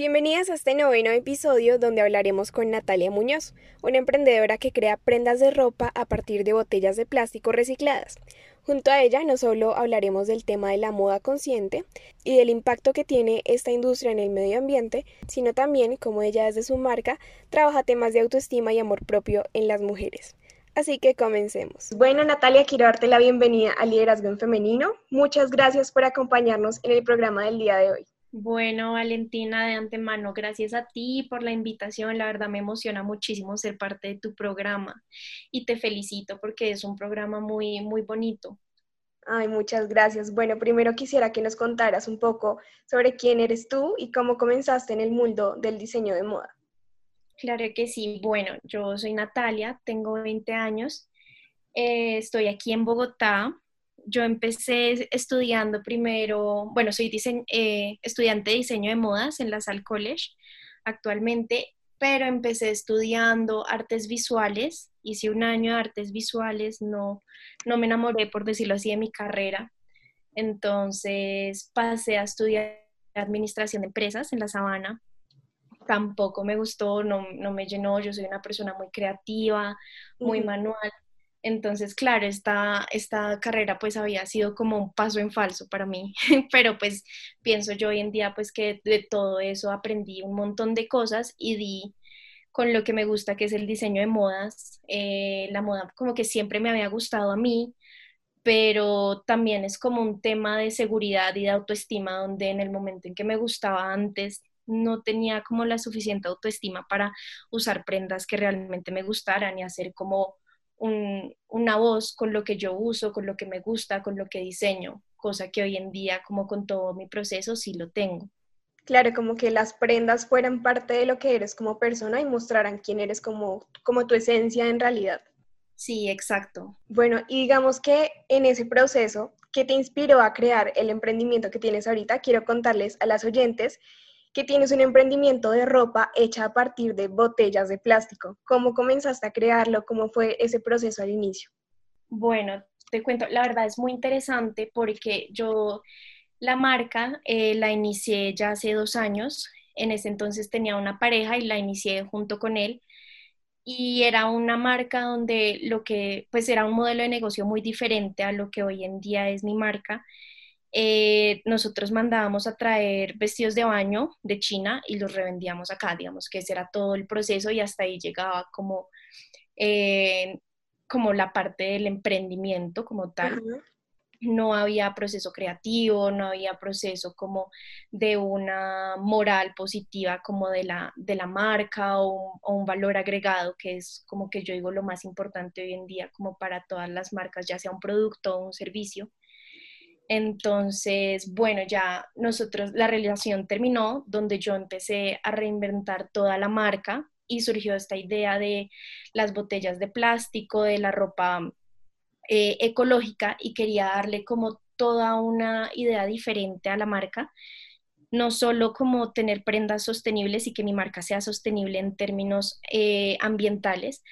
Bienvenidas a este noveno episodio donde hablaremos con Natalia Muñoz, una emprendedora que crea prendas de ropa a partir de botellas de plástico recicladas. Junto a ella no solo hablaremos del tema de la moda consciente y del impacto que tiene esta industria en el medio ambiente, sino también cómo ella desde su marca trabaja temas de autoestima y amor propio en las mujeres. Así que comencemos. Bueno, Natalia, quiero darte la bienvenida al Liderazgo en Femenino. Muchas gracias por acompañarnos en el programa del día de hoy. Bueno, Valentina, de antemano, gracias a ti por la invitación. La verdad me emociona muchísimo ser parte de tu programa y te felicito porque es un programa muy, muy bonito. Ay, muchas gracias. Bueno, primero quisiera que nos contaras un poco sobre quién eres tú y cómo comenzaste en el mundo del diseño de moda. Claro que sí. Bueno, yo soy Natalia, tengo 20 años, eh, estoy aquí en Bogotá yo empecé estudiando primero, bueno, soy eh, estudiante de diseño de modas en la Sal College actualmente, pero empecé estudiando artes visuales, hice un año de artes visuales, no, no me enamoré, por decirlo así, de mi carrera. Entonces pasé a estudiar administración de empresas en la Sabana. Tampoco me gustó, no, no me llenó, yo soy una persona muy creativa, muy manual, entonces, claro, esta, esta carrera pues había sido como un paso en falso para mí, pero pues pienso yo hoy en día pues que de todo eso aprendí un montón de cosas y di con lo que me gusta que es el diseño de modas. Eh, la moda como que siempre me había gustado a mí, pero también es como un tema de seguridad y de autoestima donde en el momento en que me gustaba antes no tenía como la suficiente autoestima para usar prendas que realmente me gustaran y hacer como una voz con lo que yo uso, con lo que me gusta, con lo que diseño, cosa que hoy en día, como con todo mi proceso, sí lo tengo. Claro, como que las prendas fueran parte de lo que eres como persona y mostraran quién eres como, como tu esencia en realidad. Sí, exacto. Bueno, y digamos que en ese proceso, ¿qué te inspiró a crear el emprendimiento que tienes ahorita? Quiero contarles a las oyentes que tienes un emprendimiento de ropa hecha a partir de botellas de plástico. ¿Cómo comenzaste a crearlo? ¿Cómo fue ese proceso al inicio? Bueno, te cuento, la verdad es muy interesante porque yo la marca eh, la inicié ya hace dos años. En ese entonces tenía una pareja y la inicié junto con él. Y era una marca donde lo que, pues era un modelo de negocio muy diferente a lo que hoy en día es mi marca. Eh, nosotros mandábamos a traer vestidos de baño de China y los revendíamos acá, digamos que ese era todo el proceso y hasta ahí llegaba como, eh, como la parte del emprendimiento como tal. No había proceso creativo, no había proceso como de una moral positiva como de la, de la marca o, o un valor agregado, que es como que yo digo lo más importante hoy en día como para todas las marcas, ya sea un producto o un servicio. Entonces, bueno, ya nosotros, la relación terminó donde yo empecé a reinventar toda la marca y surgió esta idea de las botellas de plástico, de la ropa eh, ecológica y quería darle como toda una idea diferente a la marca, no solo como tener prendas sostenibles y que mi marca sea sostenible en términos eh, ambientales,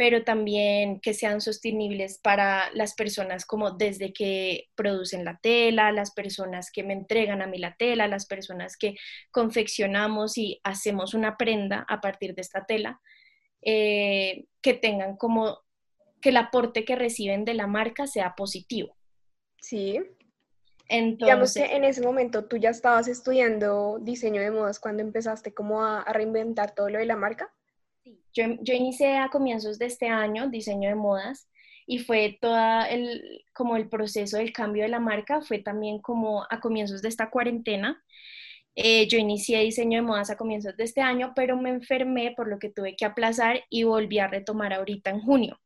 pero también que sean sostenibles para las personas como desde que producen la tela, las personas que me entregan a mí la tela, las personas que confeccionamos y hacemos una prenda a partir de esta tela, eh, que tengan como que el aporte que reciben de la marca sea positivo. Sí. Entonces, Digamos que en ese momento tú ya estabas estudiando diseño de modas cuando empezaste como a, a reinventar todo lo de la marca. Yo, yo inicié a comienzos de este año diseño de modas y fue todo el, como el proceso del cambio de la marca, fue también como a comienzos de esta cuarentena. Eh, yo inicié diseño de modas a comienzos de este año, pero me enfermé por lo que tuve que aplazar y volví a retomar ahorita en junio.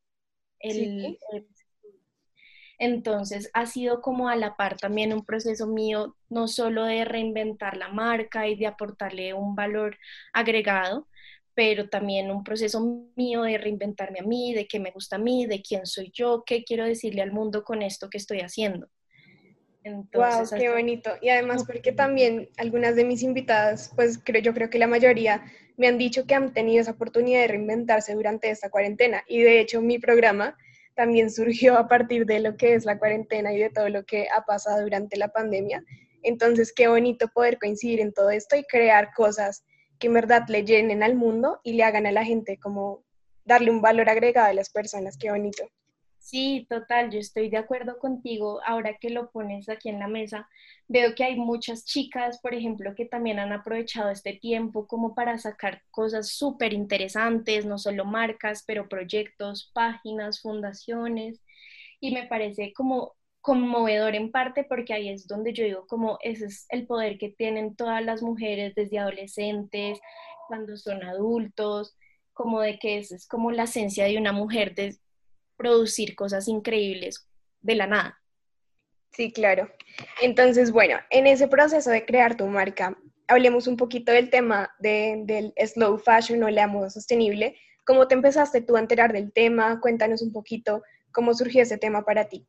entonces ha sido como a la par también un proceso mío, no solo de reinventar la marca y de aportarle un valor agregado, pero también un proceso mío de reinventarme a mí, de qué me gusta a mí, de quién soy yo, qué quiero decirle al mundo con esto que estoy haciendo. wow, qué bonito. Y además porque también algunas de mis invitadas, pues creo, yo creo que la mayoría me han dicho que han tenido esa oportunidad de reinventarse durante esta cuarentena. Y de hecho mi programa también surgió a partir de lo que es la cuarentena y de todo lo que ha pasado durante la pandemia. Entonces, qué bonito poder coincidir en todo esto y crear cosas que en verdad le llenen al mundo y le hagan a la gente como darle un valor agregado a las personas. Qué bonito. Sí, total, yo estoy de acuerdo contigo. Ahora que lo pones aquí en la mesa, veo que hay muchas chicas, por ejemplo, que también han aprovechado este tiempo como para sacar cosas súper interesantes, no solo marcas, pero proyectos, páginas, fundaciones. Y me parece como conmovedor en parte porque ahí es donde yo digo como ese es el poder que tienen todas las mujeres desde adolescentes, cuando son adultos, como de que esa es como la esencia de una mujer de producir cosas increíbles de la nada. Sí, claro. Entonces, bueno, en ese proceso de crear tu marca, hablemos un poquito del tema del slow fashion o la moda sostenible. ¿Cómo te empezaste tú a enterar del tema? Cuéntanos un poquito cómo surgió ese tema para ti.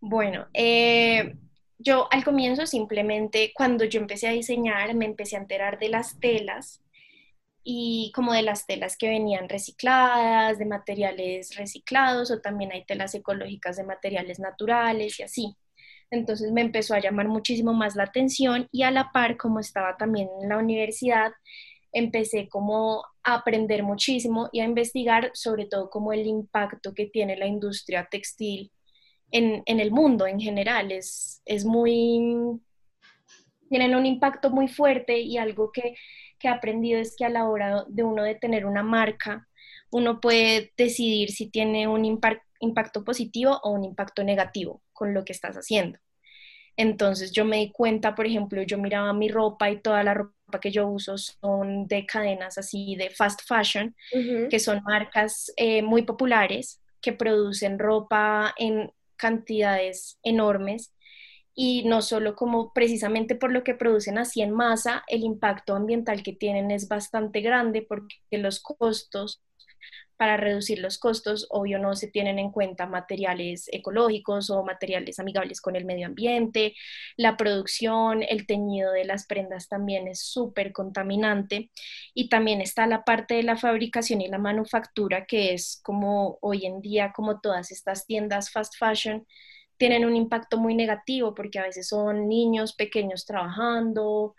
Bueno, eh, yo al comienzo simplemente cuando yo empecé a diseñar me empecé a enterar de las telas y como de las telas que venían recicladas, de materiales reciclados o también hay telas ecológicas de materiales naturales y así. Entonces me empezó a llamar muchísimo más la atención y a la par como estaba también en la universidad, empecé como a aprender muchísimo y a investigar sobre todo como el impacto que tiene la industria textil en, el mundo en general. Es, es muy, tienen un impacto muy fuerte y algo que, que he aprendido es que a la hora de uno de tener una marca, uno puede decidir si tiene un impacto positivo o un impacto negativo con lo que estás haciendo. Entonces yo me di cuenta, por ejemplo, yo miraba mi ropa y toda la ropa que yo uso son de cadenas así de fast fashion, que son marcas eh, muy populares que producen ropa en cantidades enormes y no solo como precisamente por lo que producen así en masa, el impacto ambiental que tienen es bastante grande porque los costos para reducir los costos, obvio no se tienen en cuenta materiales ecológicos o materiales amigables con el medio ambiente, la producción, el teñido de las prendas también es súper contaminante. Y también está la parte de la fabricación y la manufactura que es como hoy en día como todas estas tiendas fast fashion tienen un impacto muy negativo porque a veces son niños pequeños trabajando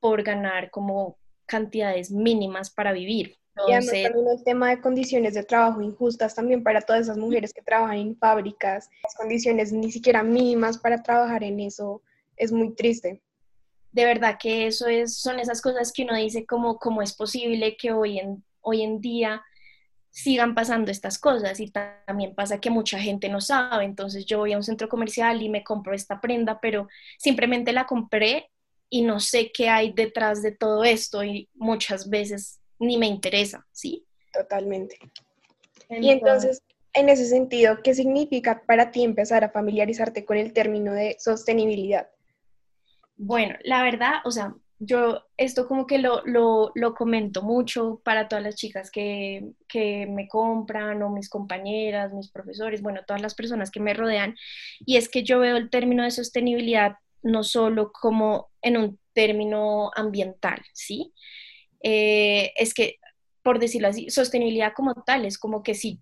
por ganar como cantidades mínimas para vivir y además también el tema de condiciones de trabajo injustas también para todas esas mujeres que trabajan en fábricas, las condiciones ni siquiera mínimas para trabajar en eso, es muy triste. De verdad que eso es, son esas cosas que uno dice como cómo es posible que hoy en, hoy en día sigan pasando estas cosas y también pasa que mucha gente no sabe, entonces yo voy a un centro comercial y me compro esta prenda, pero simplemente la compré y no sé qué hay detrás de todo esto. Y muchas veces ni me interesa, ¿sí? Totalmente. y entonces, en ese sentido, ¿qué significa para ti empezar a familiarizarte con el término de sostenibilidad? Bueno, la verdad, o sea, yo esto como que lo, lo, comento mucho para todas las chicas que, que, me compran o mis compañeras, mis profesores, bueno, todas las personas que me rodean. Y es que yo veo el término de sostenibilidad no solo como en un término ambiental, ¿sí? Eh, es que, por decirlo así, sostenibilidad como tal es como que si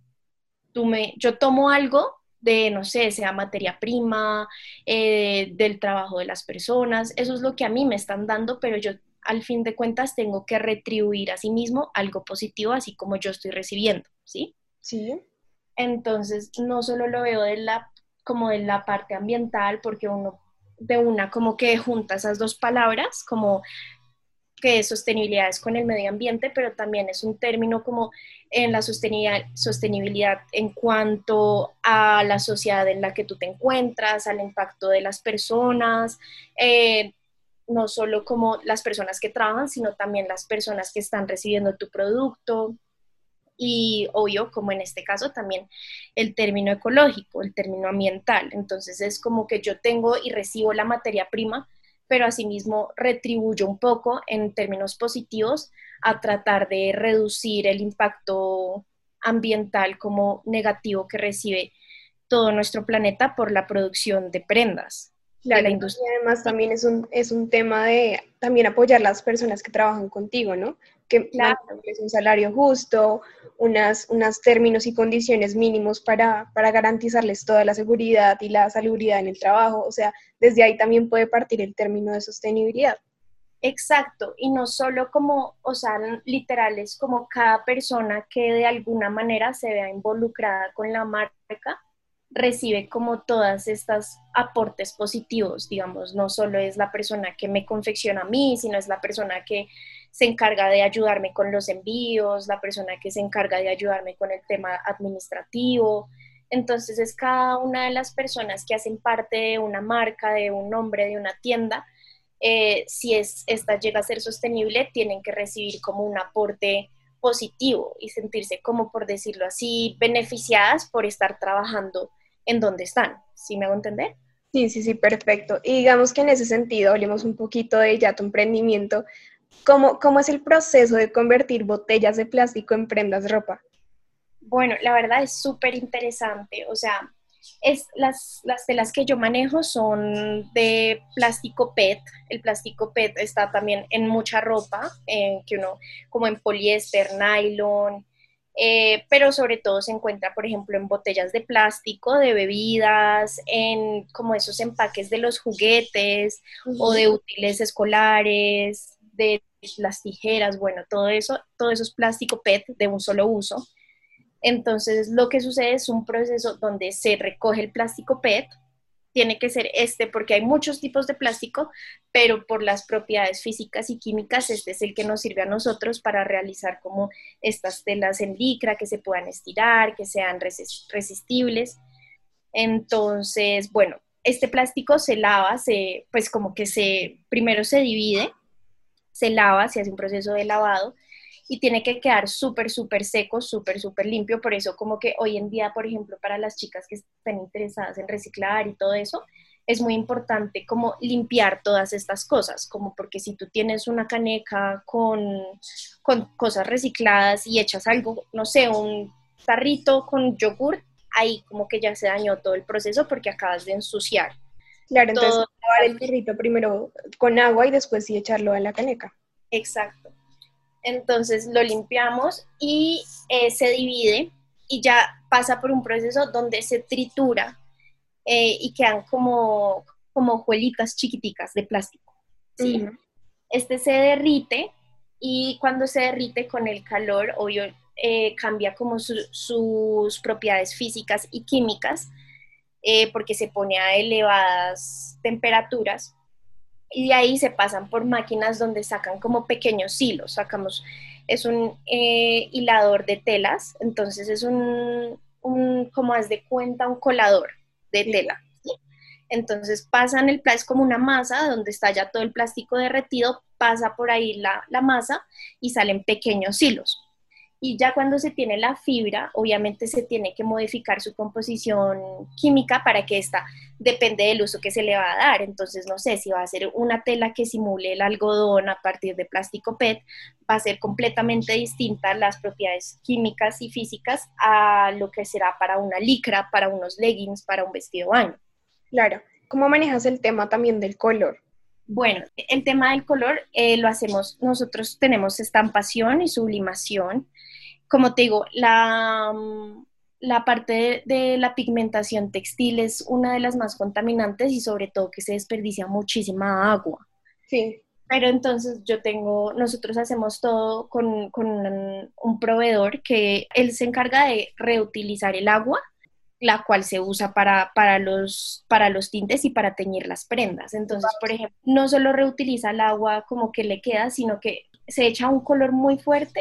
tú me, yo tomo algo de, no sé, sea materia prima, eh, del trabajo de las personas, eso es lo que a mí me están dando, pero yo al fin de cuentas tengo que retribuir a sí mismo algo positivo, así como yo estoy recibiendo, ¿sí? Sí. Entonces, no solo lo veo de la, como de la parte ambiental, porque uno de una como que junta esas dos palabras, como que sostenibilidad es con el medio ambiente, pero también es un término como en la sostenibilidad, sostenibilidad en cuanto a la sociedad en la que tú te encuentras, al impacto de las personas, eh, no solo como las personas que trabajan, sino también las personas que están recibiendo tu producto. Y obvio, como en este caso, también el término ecológico, el término ambiental. Entonces es como que yo tengo y recibo la materia prima, pero asimismo retribuyo un poco en términos positivos a tratar de reducir el impacto ambiental como negativo que recibe todo nuestro planeta por la producción de prendas. la industria. Y además también es un, es un tema de también apoyar las personas que trabajan contigo, ¿no? Que claro. es un salario justo, unas, unos términos y condiciones mínimos para, para garantizarles toda la seguridad y la salubridad en el trabajo. O sea, desde ahí también puede partir el término de sostenibilidad. Exacto, y no solo como, o sea, literales, como cada persona que de alguna manera se vea involucrada con la marca recibe como todas estas aportes positivos, digamos, no solo es la persona que me confecciona a mí, sino es la persona que se encarga de ayudarme con los envíos, la persona que se encarga de ayudarme con el tema administrativo. Entonces es cada una de las personas que hacen parte de una marca, de un nombre, de una tienda, eh, si es, esta llega a ser sostenible, tienen que recibir como un aporte positivo y sentirse como, por decirlo así, beneficiadas por estar trabajando en donde están. ¿Sí me hago entender? Sí, sí, sí, perfecto. Y digamos que en ese sentido, hablemos un poquito de ya tu emprendimiento. ¿Cómo, cómo es el proceso de convertir botellas de plástico en prendas de ropa? Bueno, la verdad es súper interesante. O sea, es, las, las telas que yo manejo son de plástico PET. El plástico PET está también en mucha ropa, eh, que uno, como en poliéster, nylon, eh, pero sobre todo se encuentra, por ejemplo, en botellas de plástico, de bebidas, en como esos empaques de los juguetes o de útiles escolares, las tijeras, bueno, todo eso, todo eso es plástico PET de un solo uso. Entonces, lo que sucede es un proceso donde se recoge el plástico PET, tiene que ser este porque hay muchos tipos de plástico, pero por las propiedades físicas y químicas, este es el que nos sirve a nosotros para realizar como estas telas en licra que se puedan estirar, que sean resistibles. Entonces, bueno, este plástico se lava, se, pues como que se, primero se divide, se lava, se hace un proceso de lavado y tiene que quedar súper, súper seco, súper, súper limpio. Por eso como que hoy en día, por ejemplo, para las chicas que están interesadas en reciclar y todo eso, es muy importante como limpiar todas estas cosas, como porque si tú tienes una caneca con, con cosas recicladas y echas algo, no sé, un tarrito con yogur, ahí como que ya se dañó todo el proceso porque acabas de ensuciar. Claro, entonces lavar el tarrito primero con agua y después sí echarlo en la caneca. Exacto. Entonces lo limpiamos y eh, se divide y ya pasa por un proceso donde se tritura eh, y quedan como, como hojuelitas chiquiticas de plástico. ¿sí? Este se derrite y cuando se derrite con el calor, obvio, eh, cambia como sus propiedades físicas y químicas porque se pone a elevadas temperaturas y de ahí se pasan por máquinas donde sacan como pequeños hilos, sacamos, es un eh, hilador de telas, entonces es un, como haz de cuenta, un colador de tela. Entonces pasan el es como una masa donde está ya todo el plástico derretido, pasa por ahí la, la masa y salen pequeños hilos. Y ya cuando se tiene la fibra, obviamente se tiene que modificar su composición química para que esta depende del uso que se le va a dar. Entonces, no sé, si va a ser una tela que simule el algodón a partir de plástico PET, va a ser completamente distinta las propiedades químicas y físicas a lo que será para una licra, para unos leggings, para un vestido baño. Claro. ¿Cómo manejas el tema también del color? Bueno, el tema del color eh, lo hacemos, nosotros tenemos estampación y sublimación como te digo, la, la parte de, la pigmentación textil es una de las más contaminantes y sobre todo que se desperdicia muchísima agua. Sí. Pero entonces yo tengo, nosotros hacemos todo con, con un, proveedor que él se encarga de reutilizar el agua la cual se usa para, para, los, para los tintes y para teñir las prendas. Entonces, por ejemplo, no solo reutiliza el agua como que le queda, sino que se echa un color muy fuerte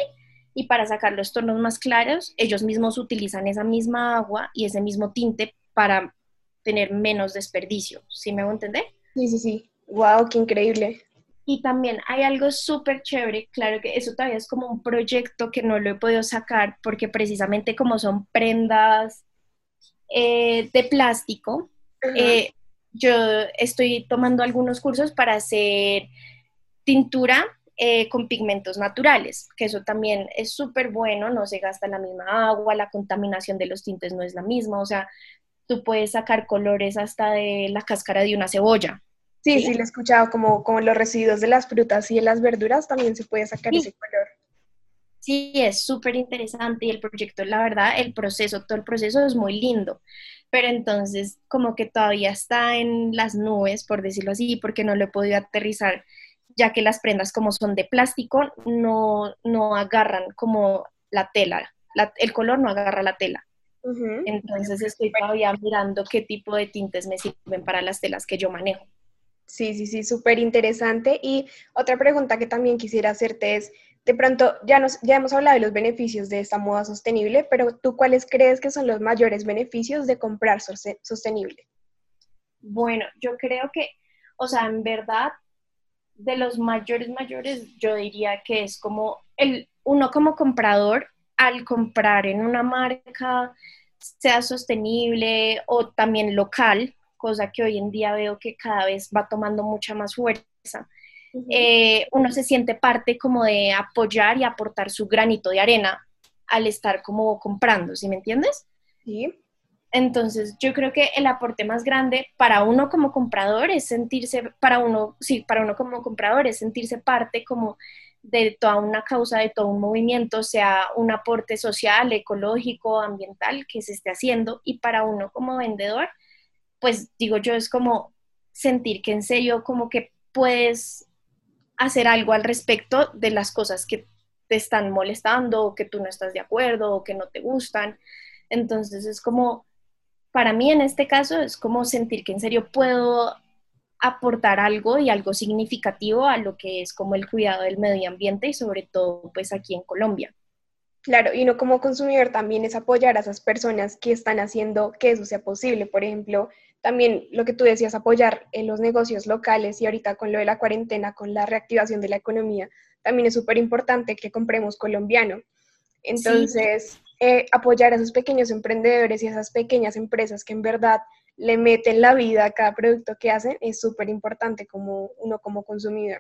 y para sacar los tonos más claros, ellos mismos utilizan esa misma agua y ese mismo tinte para tener menos desperdicio. ¿Sí me voy a entender? Sí, sí, sí. ¡Wow! ¡Qué increíble! Y también hay algo súper chévere, claro que eso todavía es como un proyecto que no lo he podido sacar porque precisamente como son prendas eh, de plástico, eh, yo estoy tomando algunos cursos para hacer tintura eh, con pigmentos naturales, que eso también es súper bueno, no se gasta la misma agua, la contaminación de los tintes no es la misma, o sea, tú puedes sacar colores hasta de la cáscara de una cebolla, Sí, sí, lo he escuchado, como, como los residuos de las frutas y de las verduras también se puede sacar ese color. Sí, es súper interesante y el proyecto, la verdad, el proceso, todo el proceso es muy lindo, pero entonces como que todavía está en las nubes, por decirlo así, porque no lo he podido aterrizar, ya que las prendas como son de plástico no, no agarran como la tela, el color no agarra la tela. Entonces estoy todavía mirando qué tipo de tintes me sirven para las telas que yo manejo. Sí, sí, sí, súper interesante. Y otra pregunta que también quisiera hacerte es, de pronto, ya, nos, ya hemos hablado de los beneficios de esta moda sostenible, pero ¿tú cuáles crees que son los mayores beneficios de comprar sostenible? Bueno, yo creo que, o sea, en verdad, de los mayores, mayores, yo diría que es como el, uno como comprador, al comprar en una marca, sea sostenible o también local, cosa que hoy en día veo que cada vez va tomando mucha más fuerza. Eh, uno se siente parte como de apoyar y aportar su granito de arena al estar como comprando, ¿sí me entiendes? Sí. Entonces, yo creo que el aporte más grande para uno como comprador es sentirse, para uno, sí, para uno como comprador es sentirse parte como de toda una causa, de todo un movimiento, sea un aporte social, ecológico, ambiental que se esté haciendo, y para uno como vendedor pues digo yo, es como sentir que en serio como que puedes hacer algo al respecto de las cosas que te están molestando o que tú no estás de acuerdo o que no te gustan. Entonces es como, para mí en este caso es como sentir que en serio puedo aportar algo y algo significativo a lo que es como el cuidado del medio ambiente y sobre todo pues aquí en Colombia. Claro, y no como consumidor también es apoyar a esas personas que están haciendo que eso sea posible. Por ejemplo, también lo que tú decías, apoyar en los negocios locales y ahorita con lo de la cuarentena, con la reactivación de la economía, también es súper importante que compremos colombiano. Entonces, eh, apoyar a esos pequeños emprendedores y a esas pequeñas empresas que en verdad le meten la vida a cada producto que hacen es súper importante como uno como consumidor.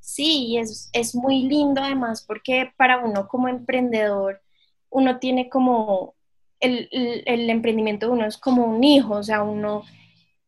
Sí, es, es muy lindo además porque para uno como emprendedor, uno tiene como el, el, emprendimiento de uno es como un hijo, o sea, uno,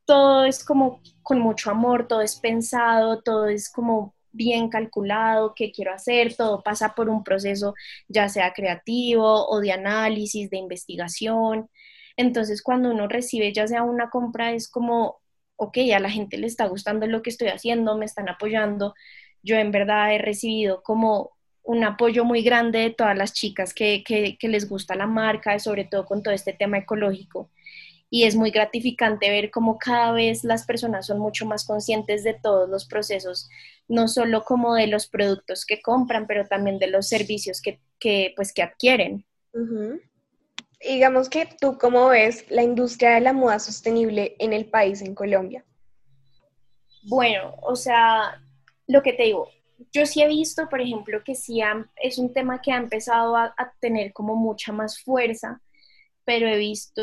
todo es como con mucho amor, todo es pensado, todo es como bien calculado, qué quiero hacer, todo pasa por un proceso ya sea creativo o de análisis, de investigación. Entonces, cuando uno recibe ya sea una compra, es como, ok, a la gente le está gustando lo que estoy haciendo, me están apoyando. Yo en verdad he recibido como un apoyo muy grande de todas las chicas que, les gusta la marca, sobre todo con todo este tema ecológico. Y es muy gratificante ver cómo cada vez las personas son mucho más conscientes de todos los procesos, no solo como de los productos que compran, pero también de los servicios que, pues, que adquieren. Digamos que tú, ¿cómo ves la industria de la moda sostenible en el país, en Colombia? Bueno, o sea, lo que te digo, yo sí he visto, por ejemplo, que sí es un tema que ha empezado a, tener como mucha más fuerza, pero he visto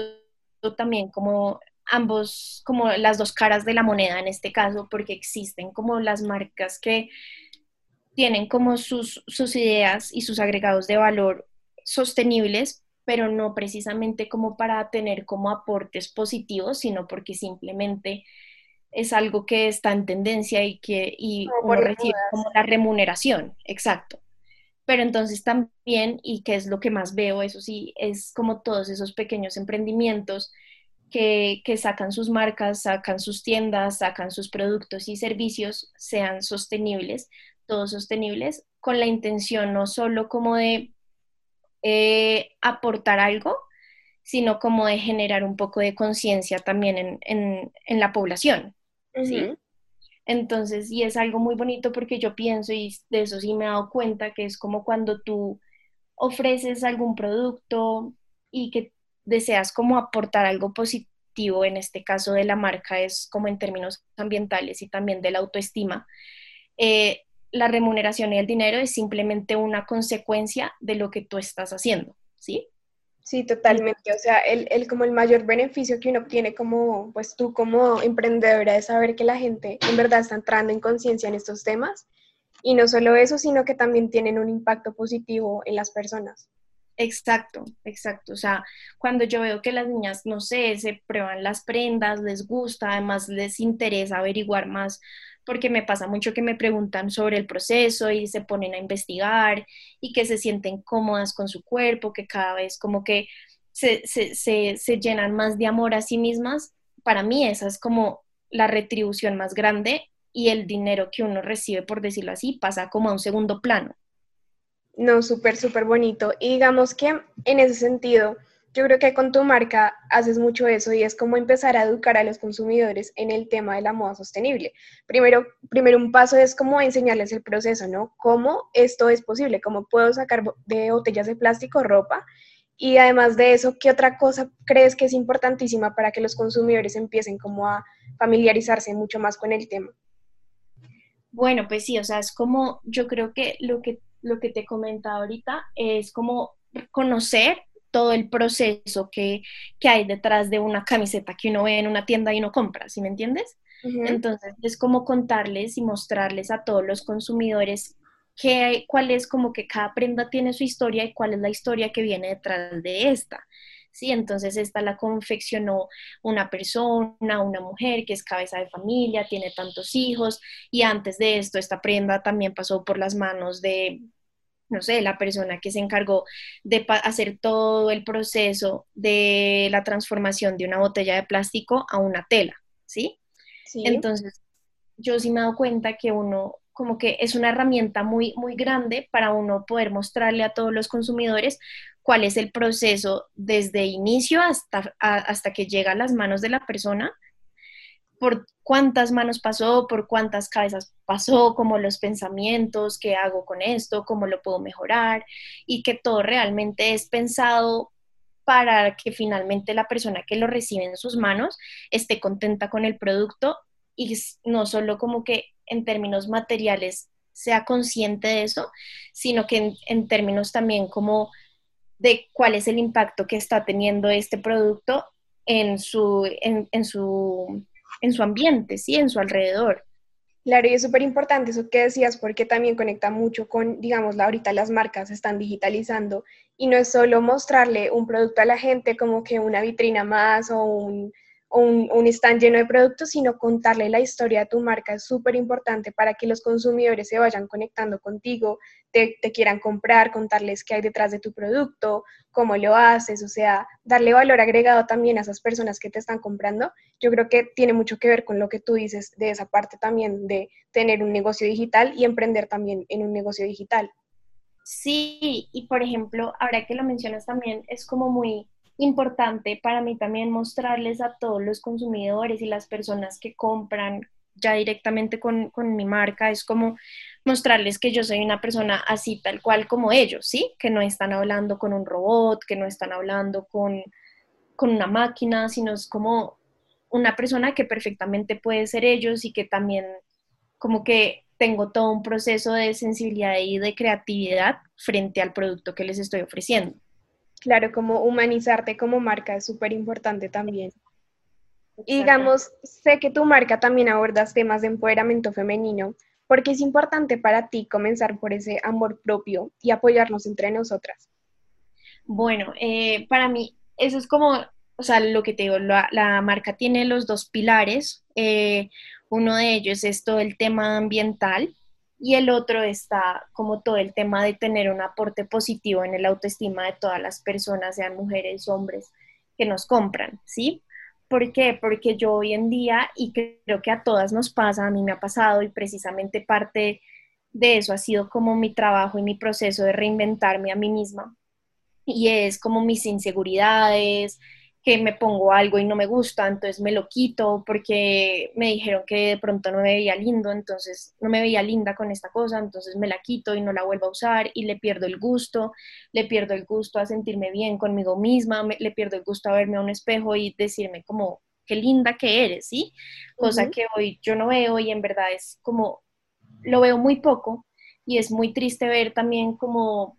también como ambos, como las dos caras de la moneda en este caso, porque existen como las marcas que tienen como sus, sus ideas y sus agregados de valor sostenibles, pero no precisamente como para tener como aportes positivos, sino porque simplemente es algo que está en tendencia y que y uno recibe como la remuneración, exacto. Pero entonces también, y que es lo que más veo, eso sí, es como todos esos pequeños emprendimientos que, que sacan sus marcas, sacan sus tiendas, sacan sus productos y servicios, sean sostenibles, todos sostenibles, con la intención no solo como de eh, aportar algo, sino como de generar un poco de conciencia también en, la población, ¿sí? Entonces, y es algo muy bonito porque yo pienso, y de eso sí me he dado cuenta, que es como cuando tú ofreces algún producto y que deseas como aportar algo positivo, en este caso de la marca, es como en términos ambientales y también de la autoestima. Eh, la remuneración y el dinero es simplemente una consecuencia de lo que tú estás haciendo, ¿sí? Sí, totalmente. O sea, el, el, como el mayor beneficio que uno obtiene como, pues tú como emprendedora es saber que la gente en verdad está entrando en conciencia en estos temas. Y no solo eso, sino que también tienen un impacto positivo en las personas. Exacto, exacto. O sea, cuando yo veo que las niñas, no sé, se prueban las prendas, les gusta, además les interesa averiguar más porque me pasa mucho que me preguntan sobre el proceso y se ponen a investigar y que se sienten cómodas con su cuerpo, que cada vez como que se, llenan más de amor a sí mismas. Para mí esa es como la retribución más grande y el dinero que uno recibe, por decirlo así, pasa como a un segundo plano. No, súper, súper bonito. Y digamos que en ese sentido, yo creo que con tu marca haces mucho eso y es como empezar a educar a los consumidores en el tema de la moda sostenible. Primero, primero un paso es como enseñarles el proceso, ¿no? Cómo esto es posible, cómo puedo sacar de botellas de plástico ropa y además de eso, ¿qué otra cosa crees que es importantísima para que los consumidores empiecen como a familiarizarse mucho más con el tema? Bueno, pues sí, o sea, es como, yo creo que lo que, lo que te comentaba ahorita es como conocer todo el proceso que, hay detrás de una camiseta que uno ve en una tienda y no compra, ¿sí me entiendes? Entonces, es como contarles y mostrarles a todos los consumidores qué, cuál es como que cada prenda tiene su historia y cuál es la historia que viene detrás de esta. Sí, entonces esta la confeccionó una persona, una mujer que es cabeza de familia, tiene tantos hijos y antes de esto esta prenda también pasó por las manos de no sé, la persona que se encargó de hacer todo el proceso de la transformación de una botella de plástico a una tela, ¿sí? ¿sí? Entonces, yo sí me he dado cuenta que uno como que es una herramienta muy, muy grande para uno poder mostrarle a todos los consumidores cuál es el proceso desde inicio hasta, hasta que llega a las manos de la persona por cuántas manos pasó, por cuántas cabezas pasó, como los pensamientos, qué hago con esto, cómo lo puedo mejorar y que todo realmente es pensado para que finalmente la persona que lo recibe en sus manos esté contenta con el producto y no solo como que en términos materiales sea consciente de eso, sino que en, términos también como de cuál es el impacto que está teniendo este producto en su, en su en su ambiente, ¿sí? En su alrededor. Claro, y es súper importante eso que decías porque también conecta mucho con, digamos, ahorita las marcas están digitalizando y no es solo mostrarle un producto a la gente como que una vitrina más o un, un, un stand lleno de productos, sino contarle la historia de tu marca es súper importante para que los consumidores se vayan conectando contigo, te, quieran comprar, contarles qué hay detrás de tu producto, cómo lo haces, o sea, darle valor agregado también a esas personas que te están comprando. Yo creo que tiene mucho que ver con lo que tú dices de esa parte también de tener un negocio digital y emprender también en un negocio digital. Sí, y por ejemplo, ahora que lo mencionas también, es como muy importante para mí también mostrarles a todos los consumidores y las personas que compran ya directamente con, mi marca, es como mostrarles que yo soy una persona así tal cual como ellos, ¿sí? Que no están hablando con un robot, que no están hablando con, con una máquina, sino es como una persona que perfectamente puede ser ellos y que también como que tengo todo un proceso de sensibilidad y de creatividad frente al producto que les estoy ofreciendo. Claro, como humanizarte como marca es súper importante también. Y digamos, sé que tu marca también abordas temas de empoderamiento femenino, porque es importante para ti comenzar por ese amor propio y apoyarnos entre nosotras. Bueno, eh, para mí eso es como, o sea, lo que te digo, la, marca tiene los dos pilares. Eh, uno de ellos es todo el tema ambiental, y el otro está como todo el tema de tener un aporte positivo en el autoestima de todas las personas, sean mujeres, hombres, que nos compran, ¿sí? ¿Por qué? Porque yo hoy en día, y creo que a todas nos pasa, a mí me ha pasado y precisamente parte de eso ha sido como mi trabajo y mi proceso de reinventarme a mí misma. y es como mis inseguridades, que me pongo algo y no me gusta, entonces me lo quito porque me dijeron que de pronto no me veía lindo, entonces no me veía linda con esta cosa, entonces me la quito y no la vuelvo a usar y le pierdo el gusto, le pierdo el gusto a sentirme bien conmigo misma, le pierdo el gusto a verme a un espejo y decirme como qué linda que eres, ¿sí? Cosa que hoy yo no veo y en verdad es como, lo veo muy poco y es muy triste ver también como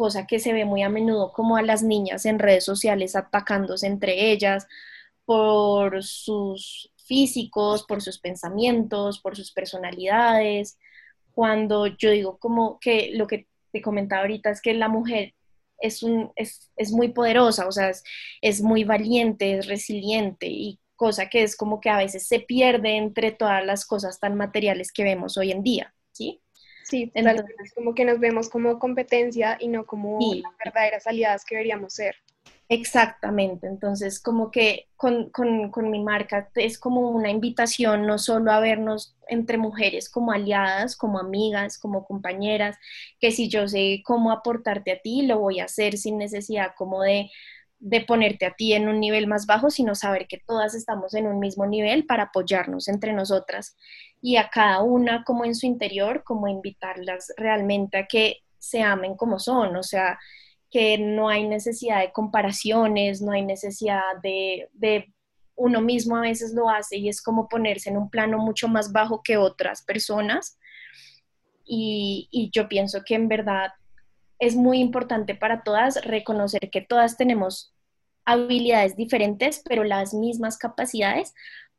cosa que se ve muy a menudo como a las niñas en redes sociales atacándose entre ellas por sus físicos, por sus pensamientos, por sus personalidades, cuando yo digo como que lo que te comentaba ahorita es que la mujer es, un, es, muy poderosa, o sea, es, es, muy valiente, es resiliente y cosa que es como que a veces se pierde entre todas las cosas tan materiales que vemos hoy en día, ¿sí? Entonces, es como que nos vemos como competencia y no como las verdaderas aliadas que deberíamos ser. Exactamente, entonces como que con, con, con, mi marca es como una invitación no solo a vernos entre mujeres como aliadas, como amigas, como compañeras, que si yo sé cómo aportarte a ti, lo voy a hacer sin necesidad como de de ponerte a ti en un nivel más bajo, sino saber que todas estamos en un mismo nivel para apoyarnos entre nosotras y a cada una como en su interior, como invitarlas realmente a que se amen como son, o sea, que no hay necesidad de comparaciones, no hay necesidad de, de uno mismo a veces lo hace y es como ponerse en un plano mucho más bajo que otras personas. Y, y yo pienso que en verdad es muy importante para todas reconocer que todas tenemos habilidades diferentes, pero las mismas capacidades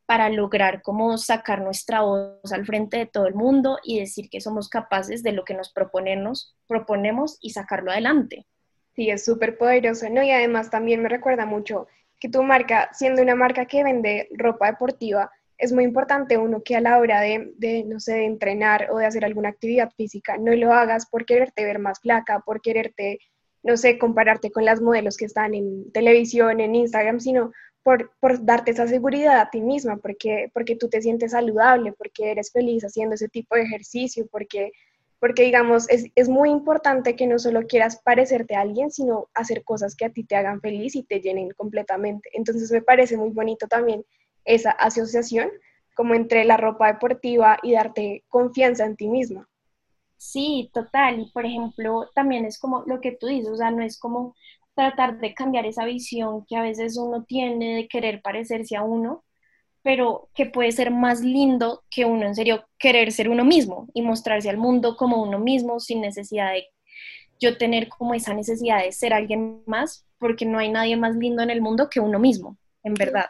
para lograr cómo sacar nuestra voz al frente de todo el mundo y decir que somos capaces de lo que nos proponemos, proponemos y sacarlo adelante. Sí, es súper poderoso, ¿no? Y además también me recuerda mucho que tu marca, siendo una marca que vende ropa deportiva, es muy importante uno que a la hora de, no sé, de entrenar o de hacer alguna actividad física, no lo hagas por quererte ver más flaca, por quererte, no sé, compararte con las modelos que están en televisión, en Instagram, sino por, por, darte esa seguridad a ti misma, porque, porque tú te sientes saludable, porque eres feliz haciendo ese tipo de ejercicio, porque, porque digamos, es, es, muy importante que no solo quieras parecerte a alguien, sino hacer cosas que a ti te hagan feliz y te llenen completamente. Entonces me parece muy bonito también esa asociación como entre la ropa deportiva y darte confianza en ti misma. Sí, total. Y por ejemplo, también es como lo que tú dices, o sea, no es como tratar de cambiar esa visión que a veces uno tiene de querer parecerse a uno, pero que puede ser más lindo que uno en serio querer ser uno mismo y mostrarse al mundo como uno mismo sin necesidad de yo tener como esa necesidad de ser alguien más, porque no hay nadie más lindo en el mundo que uno mismo, en verdad.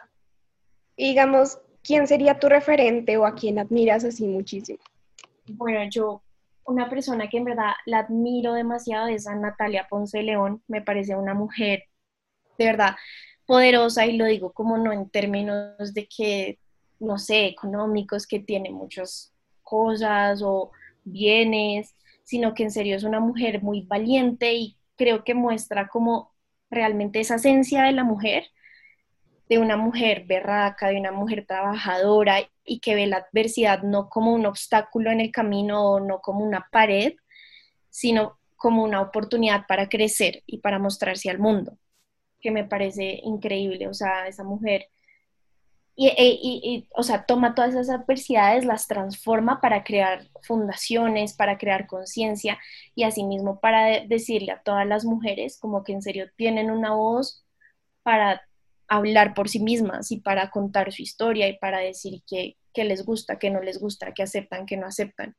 Digamos, ¿quién sería tu referente o a quién admiras así muchísimo? Bueno, yo, una persona que en verdad la admiro demasiado es a Natalia Ponce León. Me parece una mujer de verdad poderosa y lo digo como no en términos de que, no sé, económicos, que tiene muchas cosas o bienes, sino que en serio es una mujer muy valiente y creo que muestra como realmente esa esencia de la mujer de una mujer berraca, de una mujer trabajadora y que ve la adversidad no como un obstáculo en el camino o no como una pared, sino como una oportunidad para crecer y para mostrarse al mundo, que me parece increíble, o sea, esa mujer, y, y, o sea, toma todas esas adversidades, las transforma para crear fundaciones, para crear conciencia y asimismo para decirle a todas las mujeres como que en serio tienen una voz para hablar por sí mismas y para contar su historia y para decir que, les gusta, que no les gusta, que aceptan, que no aceptan.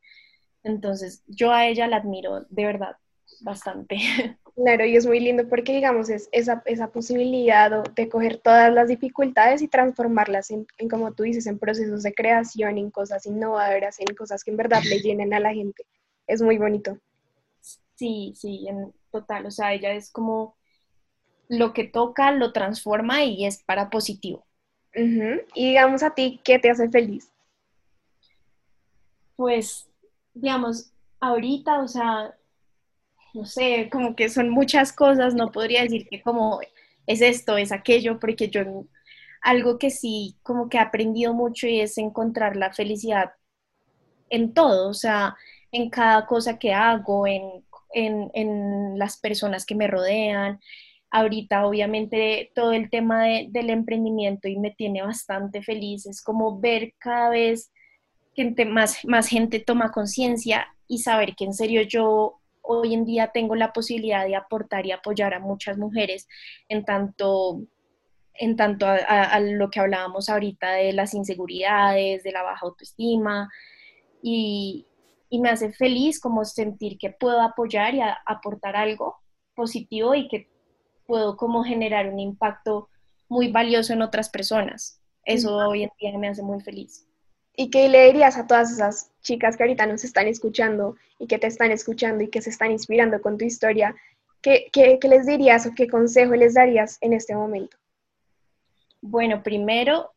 Entonces, yo a ella la admiro de verdad bastante. Claro, y es muy lindo porque, digamos, es esa, esa posibilidad de coger todas las dificultades y transformarlas en, en, como tú dices, en procesos de creación, en cosas innovadoras, en cosas que en verdad le llenen a la gente. Es muy bonito. Sí, sí, en total. O sea, ella es como lo que toca lo transforma y es para positivo. Y digamos a ti, ¿qué te hace feliz? Pues, digamos, ahorita, o sea, no sé, como que son muchas cosas, no podría decir que como es esto, es aquello, porque yo algo que sí como que he aprendido mucho y es encontrar la felicidad en todo, o sea, en cada cosa que hago, en, en las personas que me rodean, ahorita obviamente todo el tema del emprendimiento y me tiene bastante feliz, es como ver cada vez que más, más gente toma conciencia y saber que en serio yo hoy en día tengo la posibilidad de aportar y apoyar a muchas mujeres en tanto en tanto a, lo que hablábamos ahorita de las inseguridades, de la baja autoestima, y, y, me hace feliz como sentir que puedo apoyar y aportar algo positivo y que puedo como generar un impacto muy valioso en otras personas. Eso hoy en día me hace muy feliz. ¿Y qué le dirías a todas esas chicas que ahorita nos están escuchando y que te están escuchando y que se están inspirando con tu historia? ¿Qué, qué, qué les dirías o qué consejo les darías en este momento? Bueno, primero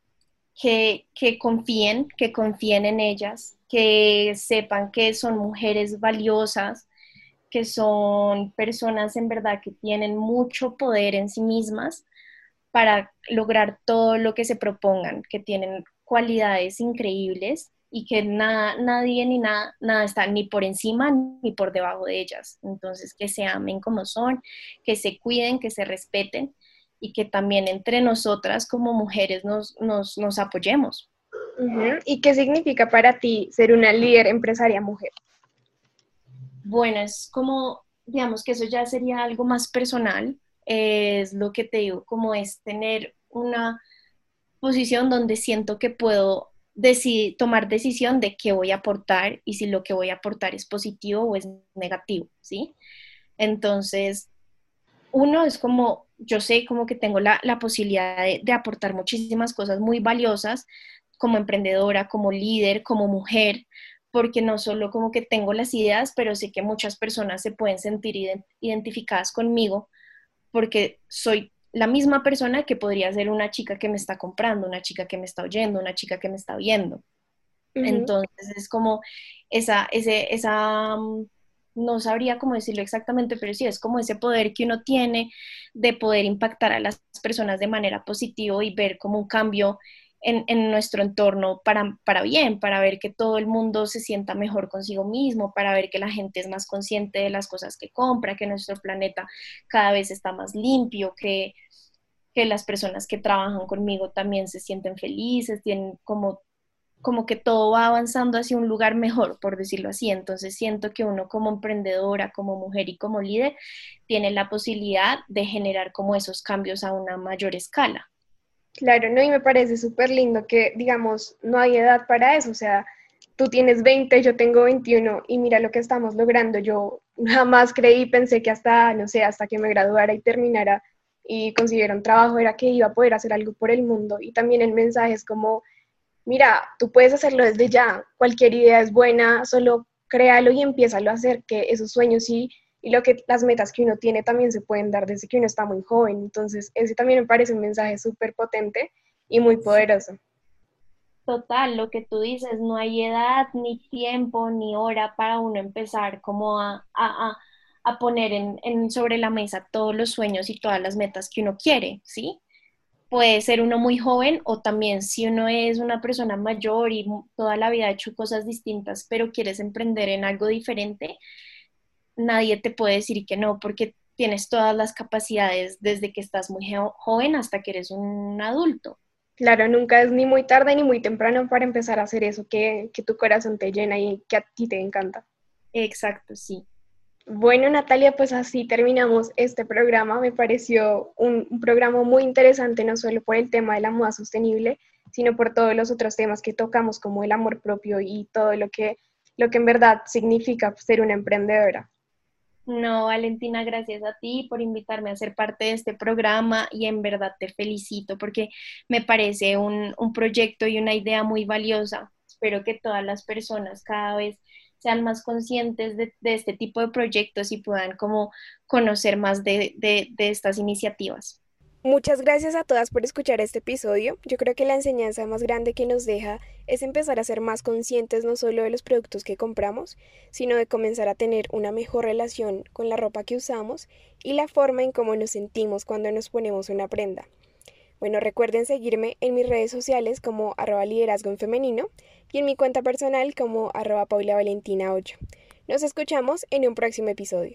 que, que confíen, que confíen en ellas, que sepan que son mujeres valiosas, que son personas en verdad que tienen mucho poder en sí mismas para lograr todo lo que se propongan, que tienen cualidades increíbles y que nada, nadie ni nada, nada está ni por encima ni por debajo de ellas. Entonces, que se amen como son, que se cuiden, que se respeten y que también entre nosotras como mujeres nos, nos, nos apoyemos. ¿Y qué significa para ti ser una líder empresaria mujer? Bueno, es como, digamos que eso ya sería algo más personal, es lo que te digo, como es tener una posición donde siento que puedo tomar decisión de qué voy a aportar y si lo que voy a aportar es positivo o es negativo, ¿sí? Entonces, uno es como, yo sé como que tengo la, posibilidad de, aportar muchísimas cosas muy valiosas como emprendedora, como líder, como mujer, porque no solo como que tengo las ideas, pero sé que muchas personas se pueden sentir identificadas conmigo porque soy la misma persona que podría ser una chica que me está comprando, una chica que me está oyendo, una chica que me está viendo. Entonces es como esa, ese, esa, mm, no sabría cómo decirlo exactamente, pero sí es como ese poder que uno tiene de poder impactar a las personas de manera positiva y ver como un cambio en, nuestro entorno para, para, bien, para ver que todo el mundo se sienta mejor consigo mismo, para ver que la gente es más consciente de las cosas que compra, que nuestro planeta cada vez está más limpio, que, que las personas que trabajan conmigo también se sienten felices, tienen como como que todo va avanzando hacia un lugar mejor, por decirlo así. Entonces siento que uno como emprendedora, como mujer y como líder, tiene la posibilidad de generar como esos cambios a una mayor escala. Claro, ¿no? Y me parece súper lindo que, digamos, no hay edad para eso, o sea, tú tienes 20, yo tengo 21 y mira lo que estamos logrando. Yo jamás creí, pensé que hasta, no sé, hasta que me graduara y terminara y consiguiera un trabajo era que iba a poder hacer algo por el mundo. Y también el mensaje es como, mira, tú puedes hacerlo desde ya, cualquier idea es buena, solo créalo y empieza a hacer, que esos sueños sí y lo que las metas que uno tiene también se pueden dar desde que uno está muy joven. Entonces, ese también me parece un mensaje súper potente y muy poderoso. Total, lo que tú dices, no hay edad, ni tiempo, ni hora para uno empezar como a, a, a poner en, en, sobre la mesa todos los sueños y todas las metas que uno quiere, ¿sí? Puede ser uno muy joven o también si uno es una persona mayor y toda la vida ha hecho cosas distintas, pero quieres emprender en algo diferente, nadie te puede decir que no, porque tienes todas las capacidades desde que estás muy joven hasta que eres un adulto. Claro, nunca es ni muy tarde ni muy temprano para empezar a hacer eso que, tu corazón te llena y que a ti te encanta. Exacto, sí. Bueno, Natalia, pues así terminamos este programa. Me pareció un, un, programa muy interesante, no solo por el tema de la moda sostenible, sino por todos los otros temas que tocamos, como el amor propio y todo lo que, lo que en verdad significa ser una emprendedora. No, Valentina, gracias a ti por invitarme a ser parte de este programa y en verdad te felicito porque me parece un, proyecto y una idea muy valiosa. Espero que todas las personas cada vez sean más conscientes de, este tipo de proyectos y puedan como conocer más de estas iniciativas. Muchas gracias a todas por escuchar este episodio. Yo creo que la enseñanza más grande que nos deja es empezar a ser más conscientes no solo de los productos que compramos, sino de comenzar a tener una mejor relación con la ropa que usamos y la forma en cómo nos sentimos cuando nos ponemos una prenda. Bueno, recuerden seguirme en mis redes sociales como arroba liderazgo en femenino y en mi cuenta personal como arroba paula valentina 8. Nos escuchamos en un próximo episodio.